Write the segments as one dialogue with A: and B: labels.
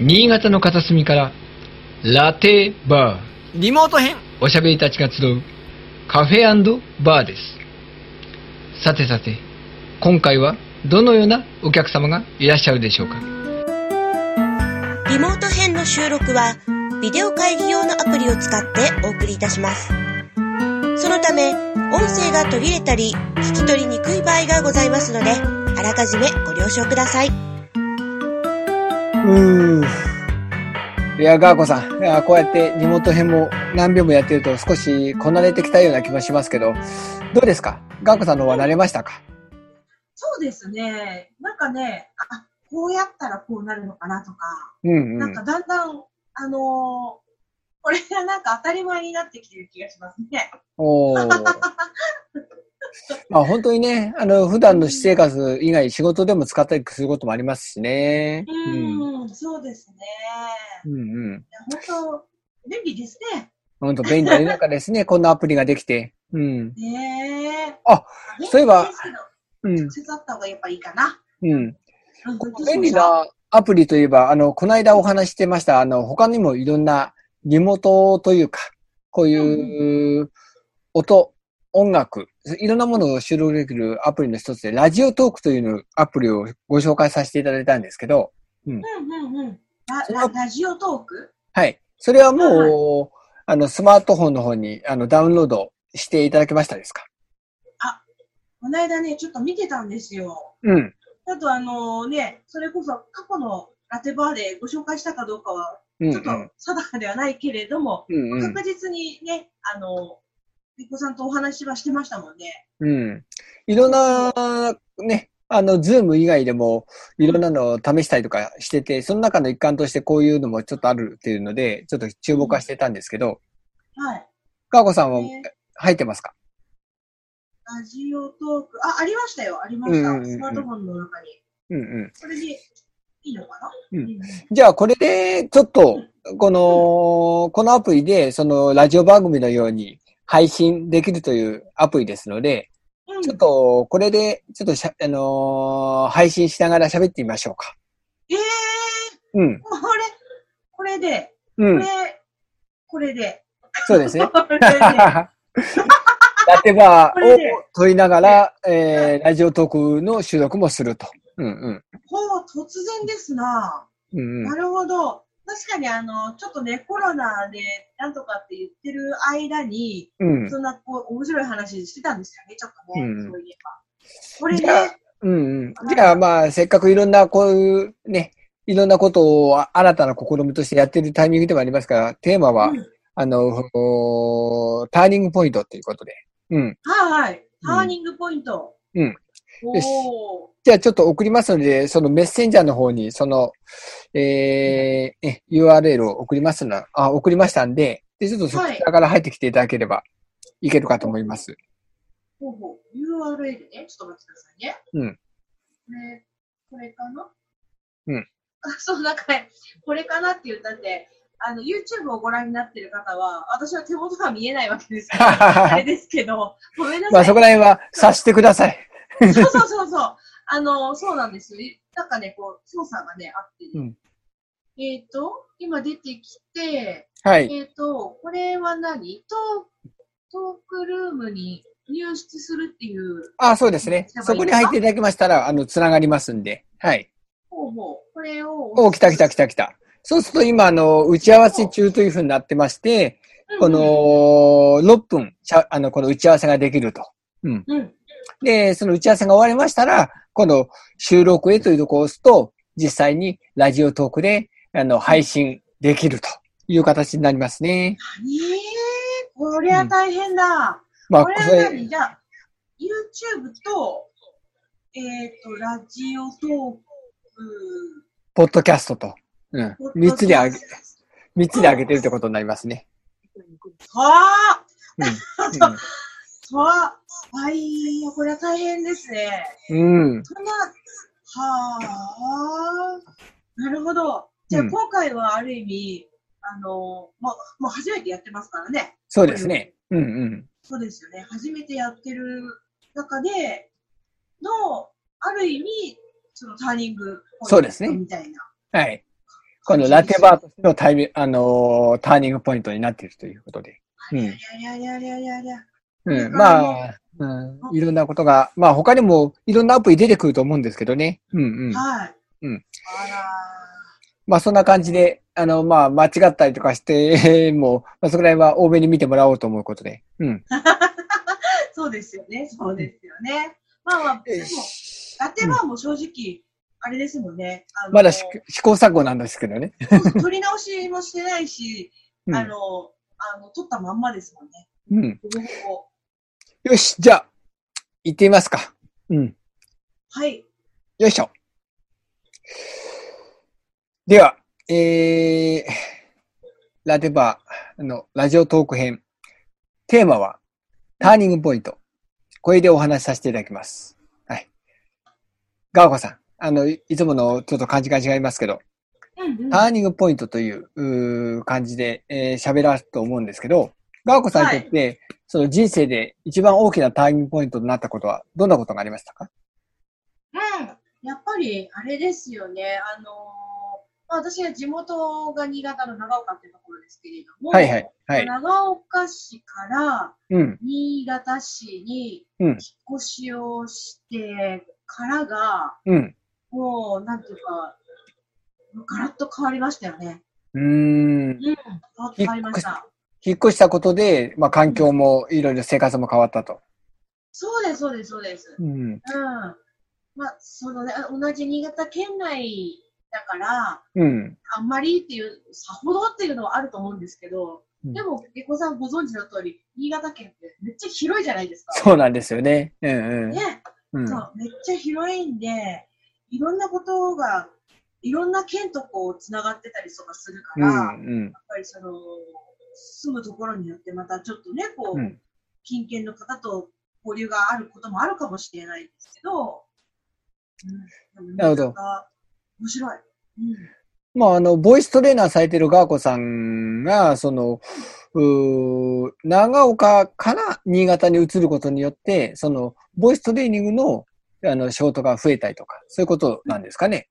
A: 新潟の片隅からラテバ
B: リモート編
A: ーおしゃべりたちが集うカフェバーですさてさて今回はどのようなお客様がいらっしゃるでしょうか？
C: リモート編の収録は、ビデオ会議用のアプリを使ってお送りいたします。そのため、音声が途切れたり、聞き取りにくい場合がございますので、あらかじめご了承ください。
B: うーいや、ガーコさん。いや、こうやってリモート編も何秒もやってると少しこなれてきたような気もしますけど、どうですか？ガーコさんの方は慣れましたか？
D: そうですね。なんかね、あ、こうやったらこうなるのかなとか、
B: うんうん
D: なん。かだんだん、あのーこれがなんか当たり前になってきてる気がしますね。
B: おー。まあ本当にね、あの、普段の私生活以外仕事でも使ったりすることもありますしね。
D: う
B: うん。
D: ん、そうですね。
B: うんうん。
D: 本当、便利ですね。
B: 本当便利な中ですね。こんなアプリができて。うん。
D: ねえ。
B: あ、そういえばうん
D: 直。接あった方がやっぱいいかな。
B: うん。
D: うん
B: 便利。なアプリといえば、あの、この間お話ししてました、あの、他にもいろんなリモートというか、こういう音、音楽、いろんなものを収録できるアプリの一つで、ラジオトークというのアプリをご紹介させていただいたんですけど、
D: うんうんうん。ラ
B: その
D: ララジオトーク？
B: はい。それはもう、あの、スマートフォンの方にあのダウンロードしていただけましたですか？
D: この間ね、ちょっと見てたんですよ。
B: うん。
D: あとあのね、それこそ過去のラテバーでご紹介したかどうかは、
B: うん、
D: ちょっと定かではないけれども、
B: うん。うん、うん
D: 確実にね、あの、ピコさんとお話はしてましたもんね。
B: うん。いろんな、ね、あの、ズーム以外でも、いろんなのを試したりとかしてて、その中の一環としてこういうのもちょっとあるっていうので、ちょっと注目はしてたんですけど、
D: はい。
B: ガーコさんは
D: ね
B: 入ってますか？
D: ラジオトーク、あ、ありましたよ、ありました。
B: うんうんうんうん
D: スマートフォンの中に。
B: うんうん。
D: それでいいのかな？
B: うんじゃあ、これで、ちょっと、この、このアプリで、その、ラジオ番組のように配信できるというアプリですので、
D: うん
B: ちょっと、これで、ちょっとしゃ、あのー配信しながら喋ってみましょうか。
D: ええ
B: うん。
D: ー、これ、これで、
B: うん。
D: これ、これで。
B: そうですね。ラテバーを取りながら、えー、ラジオトークの収録もすると。うんうん。
D: ほう、突然ですな。
B: うんうん
D: なるほど。確かにあの、ちょっとね、コロナでなんとかって言ってる間に、
B: うん。
D: そんなこう、面白い話してたんですよね、ちょっとね、
B: うん
D: そういえば。これ
B: じゃあ
D: ね、
B: うんうん。じゃあまあ、せっかくいろんなこういうね、いろんなことを新たな試みとしてやってるタイミングでもありますから、テーマは、
D: うん
B: あの、おターニングポイントということで。うん。
D: はいはい。ターニングポイント。
B: うん。じゃあちょっと送りますので、そのメッセンジャーの方に、その、えー、え URL を送りますの、あ、送りましたんで、で、ちょっとそちらから入ってきていただければいけるかと思います。
D: ほうほう。URL ね、ちょっと待ってくださいね。
B: うん。
D: これ、これかな？
B: うん。
D: あ、そう、なんかね、これかなって言ったって、あの、YouTube をご覧になってる方は、私は手元が見えないわけですから、あれですけど、ごめんなさい。
B: まあそこら辺は察してください。
D: そうそうそうそう。あの、そうなんですよ。なんかね、こう、操作がね、あって、
B: うん
D: えっ、と、今出てきて、
B: はい。
D: えっ、と、これは何？トートークルームに入室するっていう、
B: あ、そうですね。そこに入っていただきましたら、あの、つながりますんで。はい。
D: ほうほう、これを。
B: お、来た来た来た来た。そうすると今、あの、打ち合わせ中というふうになってまして、この、6分、しゃあの、この打ち合わせができると。うん。
D: うん、うん。
B: で、その打ち合わせが終わりましたら、この収録へというところを押すと、実際にラジオトークで、あの、配信できるという形になりますね。
D: 何？こりゃ大変だ。
B: まあ、
D: これ
B: こ
D: は何？じゃあ、YouTube と、えっ、と、ラジオトーク、
B: ポッドキャストと、うん。三つであげ、三つであげてるってことになりますね。
D: はあ
B: うん。
D: はあはい、これは大変ですね。
B: うん。うん。
D: そんな、はあ、なるほど。じゃあ、
B: うん
D: 今回はある意味、あの、まあ、もう初めてやってますからね。
B: そうですね。うんうん。
D: そうですよね。初めてやってる中での、ある意味、そのターニングポイント
B: そうですね
D: みたいな。
B: はい。このラテバーとしてのタイミあのーターニングポイントになっているということで。うん
D: いやいやいやいやいやいや。
B: うん、まあ、うん、いろんなことが、まあ他にもいろんなアプリ出てくると思うんですけどね。うんうん。
D: はい。
B: うん。
D: あら
B: まあそんな感じで、あの、まあ間違ったりとかしても、まあそこら辺は多めに見てもらおうと思うことで。うん。
D: ー そうですよね。そうですよね。まあまあ、でも、ラテバーも正直、あれですもんね。
B: まだし試行錯誤なんですけどね。
D: 取り直しもしてないし、
B: うん
D: あの、あの、取ったまんまですもんね。
B: うん。
D: ほぼほぼ。
B: よし、じゃあ、行ってみますか。うん。
D: はい。
B: よいしょ。では、えー、ラテバーのラジオトーク編。テーマは、ターニングポイント。これでお話しさせていただきます。はい。ガーコさん、あの、いいつものちょっと感じが違いますけど、
D: うんうん
B: ターニングポイントという感じで喋、えー喋らすと思うんですけど、ガーコさんにとって、その人生で一番大きなターニングポイントになったことは、どんなことがありましたか？
D: うん。やっぱり、あれですよね。あのーまあ私は地元が新潟の長岡っていうところですけれども、
B: はいはい。はい。
D: 長岡市から
B: うん。
D: 新潟市に
B: うん
D: 引っ越しをしてからが、
B: うん。
D: もう、なんていうか、ガラッと変わりましたよね。
B: うーん。
D: うん。変わりました。
B: 引っ越したことで、まあ環境もいろいろ生活も変わったと。
D: そうです、そうです、そうです。
B: うん。
D: うん。まあ、そのね、あ同じ新潟県内だから、
B: うん。
D: あんまりっていう、さほどっていうのはあると思うんですけど、
B: うん
D: でも、ゲコさんご存知の通り、新潟県ってめっちゃ広いじゃないですか。
B: そうなんですよね。うんうん。
D: ね、
B: うん。
D: そう、めっちゃ広いんで、いろんなことが、いろんな県とこう、つながってたりとかするから、
B: う
D: やっ
B: ん。
D: ぱりその、住むところによってまたちょっとね、こう、
B: うん。
D: 近県の方と交流があることもあるかもしれないですけど、うん、
B: なるほど
D: 面白い。うん
B: まあ、あの、ボイストレーナーされてるガーコさんが、その、うー長岡から新潟に移ることによって、その、ボイストレーニングの、あの、仕事が増えたりとか、そういうことなんですかね。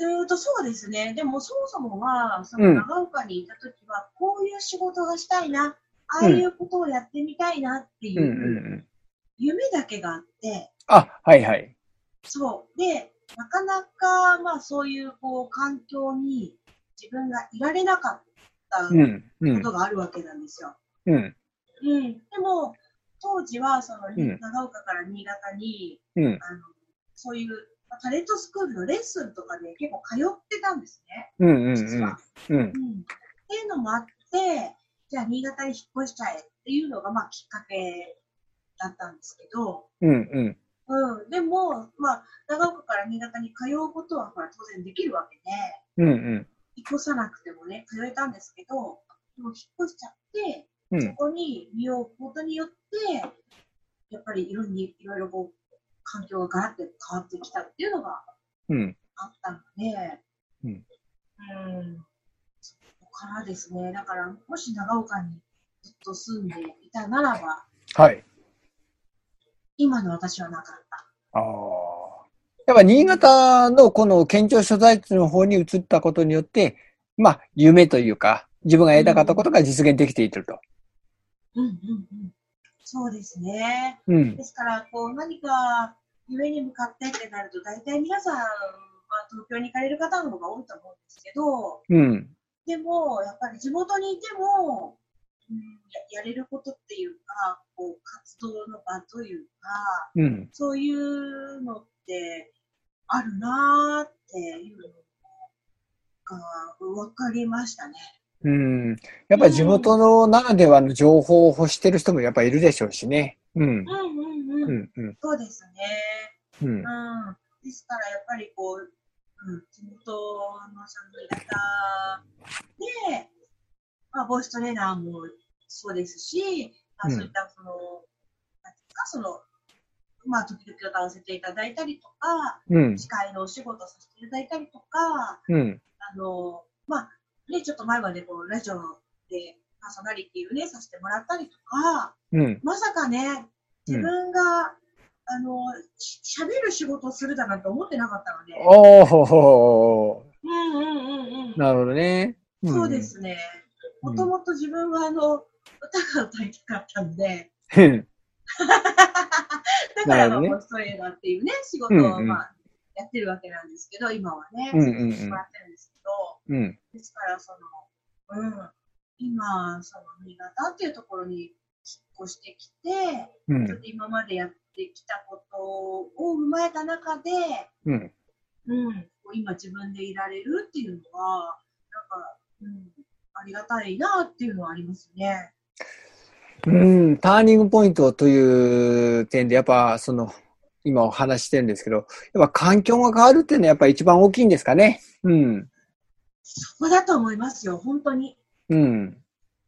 D: えーと、そうですね。でも、そもそもは、そ
B: うん
D: の長岡にいたときは、こういう仕事がしたいな、ああいうことをやってみたいなってい
B: うんうんう。
D: うん夢だけがあって、
B: あ、はいはい。
D: そう。で、なかなか、まあ、そういう、こう、環境に自分がいられなかったこ
B: うん、うん、
D: とがあるわけなんですよ。
B: うん、
D: うん。でも、当時は、その、
B: うん
D: 長岡から新潟に、
B: うん、
D: あの、そういう、まあタレントスクールのレッスンとかで結構通ってたんですね。
B: うん、うん、
D: 実は。
B: うん、
D: うん。っていうのもあって、じゃあ新潟に引っ越しちゃえっていうのが、まあ、きっかけだったんですけど、
B: うん、うん、
D: うん。でも、まあ、長岡から新潟に通うことは、ほら、当然できるわけで、
B: うん、うん、
D: 引っ越さなくてもね、通えたんですけど、でも引っ越しちゃって、そ
B: うん、
D: こに身を置くことによって、やっぱりいろんにいろいろこう、環境がガラッと変わってきたっていうのが
B: うん。
D: あったので、
B: うん
D: うんそこからですね、だから、もし長岡にずっと住んでいたならば、
B: はい。
D: 今の私はなかった。
B: ああ。やっぱ新潟のこの県庁所在地の方に移ったことによって、まあ、夢というか、自分がやりたかったことが実現できていると。
D: うんうんうん。そうですね。
B: うん
D: で。すから、こう、何か夢に向かってってなると、大体皆さん、まあ、東京に行かれる方の方が多いと思うんですけど、
B: うん。
D: でも、やっぱり地元にいても、うん、ややれることっていうか、こう、活動の場というか、
B: うん。
D: そういうのってあるなーっていうのが分かりましたね。
B: うん。やっぱり地元のならではの情報を欲してる人もやっぱいるでしょうしね。うん。
D: うんうんうん。
B: うん。うん。
D: そうですね。
B: うん。
D: うん。ですから、やっぱりこう、うん、地元のその新潟で、まあ、ボイストレーナーもそうですし、まあ、
B: うん
D: そういったその、なんていうか、その、まあ、時々歌わせていただいたりとか、
B: うん。
D: 司会のお仕事させていただいたりとか、
B: うん。
D: あの、まあ、ね、ちょっと前までこう、ラジオでパーソナリティをね、させてもらったりとか、
B: うん。
D: まさかね、自分が、あの、し喋る仕事をするだなんて思ってなかったので、
B: おーほほ
D: うんうん
B: なるほどね。ん。
D: そうで。すね。
B: うん。
D: もともと自分はあの、歌が歌いたかったんで、
B: うん。
D: だから、
B: ね。
D: ボイストレーナーっていうね、仕事を、
B: うんうん。
D: まあ、やってるわけなんですけど、今はね、
B: うんうんうん。
D: 続けてもらってるんですけど、
B: うん。
D: ですから、その、うん、今、その、新潟っていうところに引っ越してきて、
B: うん
D: ちょっと今までやってきたことを踏まえた中で、
B: うん。
D: うん、こう今自分でいられるっていうのは、なんか、うん、ありがたいなっていうのはありますね。
B: うん、ターニングポイントという点で、やっぱ、その、今お話ししてるんですけど、やっぱ環境が変わるっていうのはやっぱ一番大きいんですかね。うん。
D: そこだと思いますよ、本当に。
B: うん。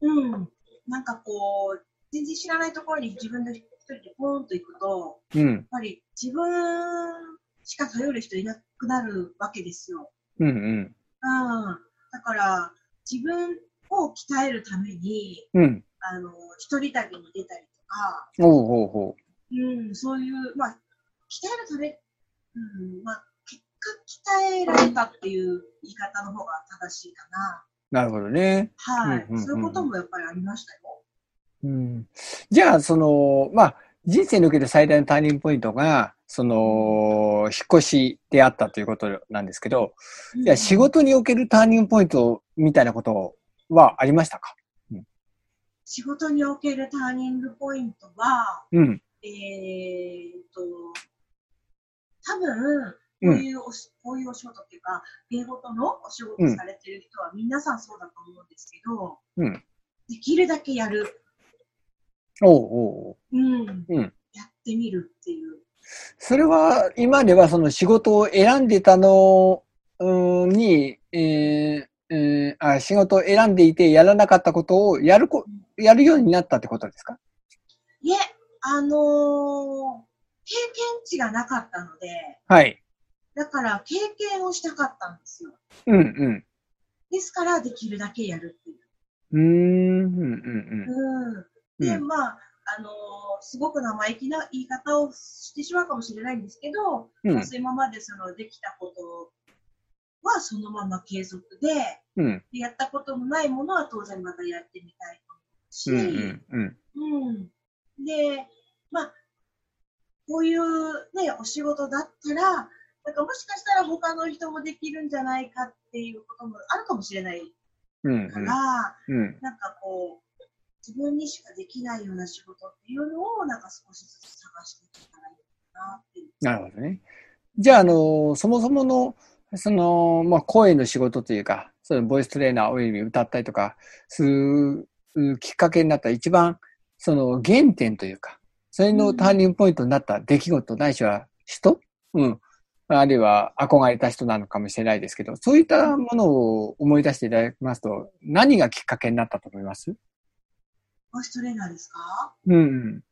D: うん。なんかこう、全然知らないところに自分で一人でポーンと行くと、
B: うん。
D: やっぱり自分しか頼る人いなくなるわけですよ。
B: うん。うん。
D: うん。だから、自分を鍛えるために、
B: うん。
D: あの、一人旅に出たりとか、
B: おうほうほ
D: うん、そういう、まあ、鍛えるため、うん、まあ、結果鍛えられたっていう言い方の方が正しいかな。
B: う。なるほどね。
D: はい、
B: うんうんうん
D: そういうこともやっぱりありましたよ。
B: うん。じゃあ、その、まあ、人生における最大のターニングポイントが、その、引っ越しであったということなんですけど、じゃあ仕事におけるターニングポイントみたいなことはありましたか？
D: 仕事におけるターニングポイントは、
B: うん。
D: えーっと、多分、こういうおし、こういうお仕事っていうか、芸事のお仕事されてる人は皆さんそうだと思うんですけど、
B: うん。
D: できるだけやる。
B: おうおうおう
D: うん。
B: うん
D: やってみるっていう。
B: それは、今ではその仕事を選んでたのうんに、えーえーあ、仕事を選んでいてやらなかったことをやるこ、やるようになったってことですか？
D: いえ、あのー経験値がなかったので、
B: はい。
D: だから経験をしたかったんですよ。
B: うん、うん。
D: ですから、できるだけやるっていう。
B: うーん、うん、うん、
D: うん。で、
B: うん。
D: まあ、あのーすごく生意気な言い方をしてしまうかもしれないんですけど、
B: うん
D: まあ今までそのできたことはそのまま継続で、
B: うん、
D: でやったことのないものは当然またやってみたいし、
B: うん、うん、うん。
D: うんで、まあ、こういうね、お仕事だったら、なんかもしかしたら他の人もできるんじゃないかっていうこともあるかもしれない
B: うん、
D: から、
B: うん。
D: なんかこう、自分にしかできないような仕事っていうのを、なんか少しずつ探していけたらいいかなっていう。
B: なるほどね。じゃあ、あの、そもそもの、その、まあ、声の仕事というか、そのボイストレーナーおよび歌ったりとか、するきっかけになった一番、その原点というか、それのターニングポイントになった出来事、ないしは人？うん。あるいは憧れた人なのかもしれないですけど、そういったものを思い出していただきますと、何がきっかけになったと思います？
D: ボイストレーナーですか？
B: うんうん。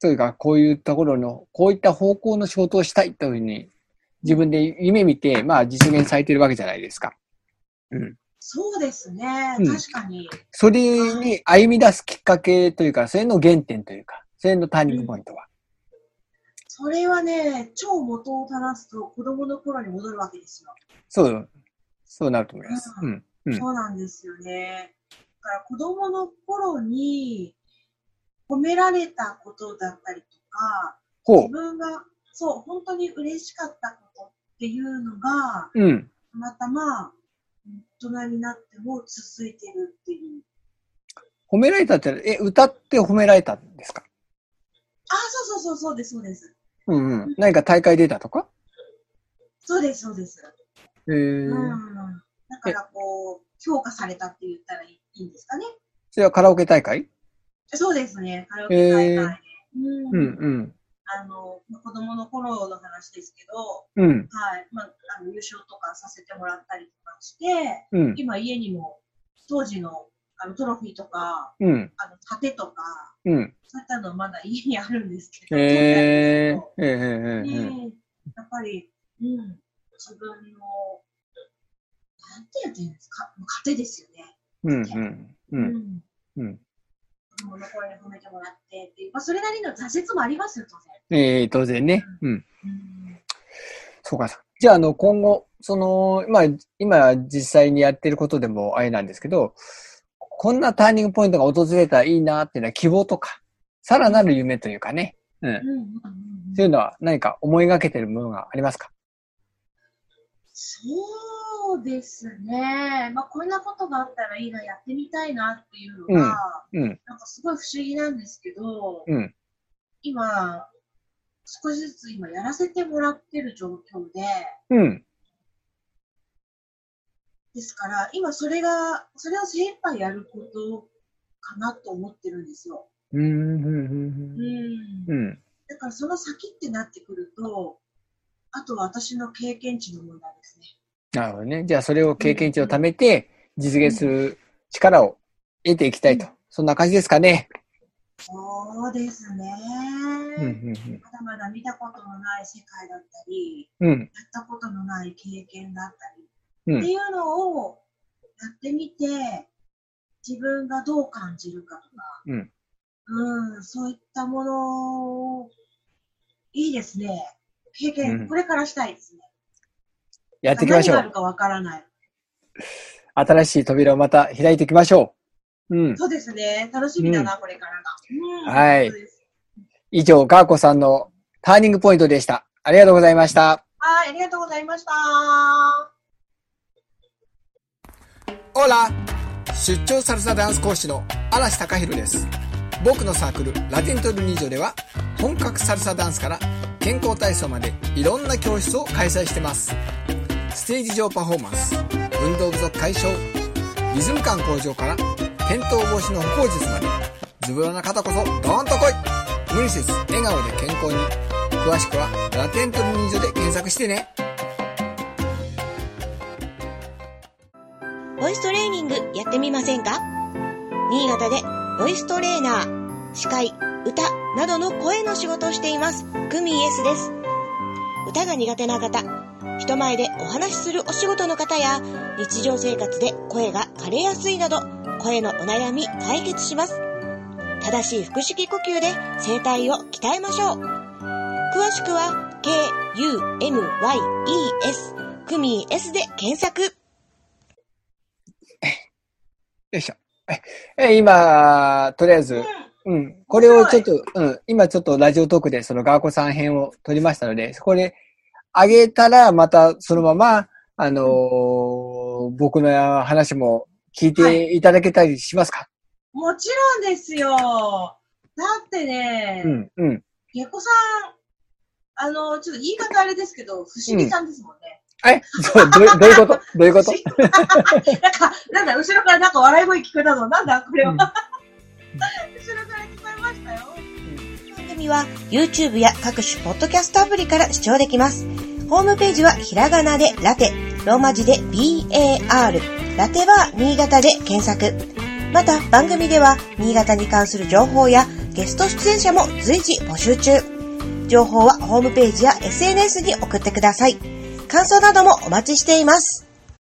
B: というか、こういうところの、こういった方向の仕事をしたいというふうに、自分で夢見て、まあ実現されているわけじゃないですか。うん。
D: そうですね、
B: うん
D: 確かに。
B: それに歩み出すきっかけというか、それの原点というか、それのターニングポイントは？
D: それはね、超元を正すと子供の頃に戻るわけですよ。
B: そう、そうなると思います。
D: う
B: うん。うん。
D: そうなんですよね。だから子供の頃に褒められたことだったりとか、
B: ほ
D: 自分がそう、本当に嬉しかったことっていうのが、
B: う。うん。
D: たまたま大人になっても続いてるっていう。
B: 褒められたって、え、歌って褒められたんですか？
D: あ、そうそうそう、そうです、そうです。
B: うんうん。何か大会出たとか？
D: そうです、そうです。
B: へえ
D: うん。だからこう、評価されたって言ったらいいんですかね。
B: それはカラオケ大会？
D: そうですね、カラオケ大会で。うん
B: うんうん。
D: あの、まあ子供の頃の話ですけど、
B: うん。
D: はい。まあ、あの優勝とかさせてもらったりとかして、
B: うん。
D: 今家にも当時のあのトロフィーとか、
B: うん。
D: あの盾とか、
B: うん。
D: そういったのまだ家にあるんですけど、
B: へえ
D: 当
B: ー。えええええ
D: 時
B: え
D: ねやっぱり、うん、自分の、なんて言っていうんですか、糧ですよね。
B: うんうん。う。
D: うんん。
B: うん。
D: 子供の頃に褒めてもらってっていう、まあ、それなりの挫折もありますよ、当然。
B: ええ当然ね。うん。
D: うん。
B: そうか。じゃあ、あの、今後、その、まあ、今実際にやってることでもあれなんですけど、こんなターニングポイントが訪れたらいいなっていうのは希望とか、さらなる夢というかね、うん。
D: うんうんうん
B: そういうのは何か思いがけてるものがありますか？
D: そうですね。まあ、こんなことがあったらいいな、やってみたいなっていうのが、
B: うん、
D: なんかすごい不思議なんですけど、
B: うん、
D: 今、少しずつ今やらせてもらってる状況で、
B: うん、
D: ですから、今それが、それを精一杯やることかなと思ってるんですよ。
B: うん、うん、うん
D: うん。
B: うん。
D: だからその先ってなってくると、あとは私の経験値の問題ですね。
B: なるほどね。じゃあ、それを経験値を貯めて、実現する力を得ていきたいと。そんな感じですかね。
D: そうですね。
B: うん、うん、
D: まだまだ見たことのない世界だったり、
B: うん、うん、
D: やったことのない経験だったり、
B: うん、
D: っていうのをやってみて、自分がどう感じるかとか、
B: うん、
D: うん、そういったもの、いいですね。経
B: うん
D: 験、これからしたいですね。
B: やっていきましょう。
D: 何があるかわからない。
B: 新しい扉をまた開いていきましょう。うん。
D: そうですね。楽しみだな、これからが。うん
B: はい以上、ガーコさんのターニングポイントでした。ありがとうございました。
D: はい、ありがとうございました。
B: オラ出張サルサダンス講師の嵐隆弘です。僕のサークルラテントルニージョでは本格サルサダンスから健康体操までいろんな教室を開催してます。ステージ上パフォーマンス、運動不足解消、リズム感向上から。転倒防止の歩行術まで。ズボラな方こそドーンと来い。無理せず笑顔で健康に。詳しくはラテントルニージョで検索してね。
C: ボイストレーニングやってみませんか？新潟でボイストレーナー、司会、歌などの声の仕事をしています、グミ S です。歌が苦手な方、人前でお話しするお仕事の方や、日常生活で声が枯れやすいなど、声のお悩み解決します。正しい腹式呼吸で声帯を鍛えましょう。詳しくは、K-U-M-Y-E-S、グミ S で検索。
B: よいしょ。え、え今、とりあえず、うん、これをちょっと、うん、今ちょっとラジオトークでそのガーコさん編を撮りましたので、そこで上げたらまたそのまま、あのー僕の話も聞いていただけたりしますか、
D: もちろんですよ。だってね、
B: うん、うん。
D: ゲコさん、あの、ちょっと言い方あれですけど、不思議さんですもんね。
B: え？そ うどうどういうこと？どういうこと？
D: なんか、なんだ、後ろからなんか笑い声聞こえたぞ。なんだ、これは。
B: うん
D: 後ろから聞こえましたよ。
C: 番組は YouTube や各種ポッドキャストアプリから視聴できます。ホームページはひらがなでラテ、ローマ字で BAR、ラテは新潟で検索。また番組では新潟に関する情報やゲスト出演者も随時募集中。情報はホームページや SNS に送ってください。感想などもお待ちしています。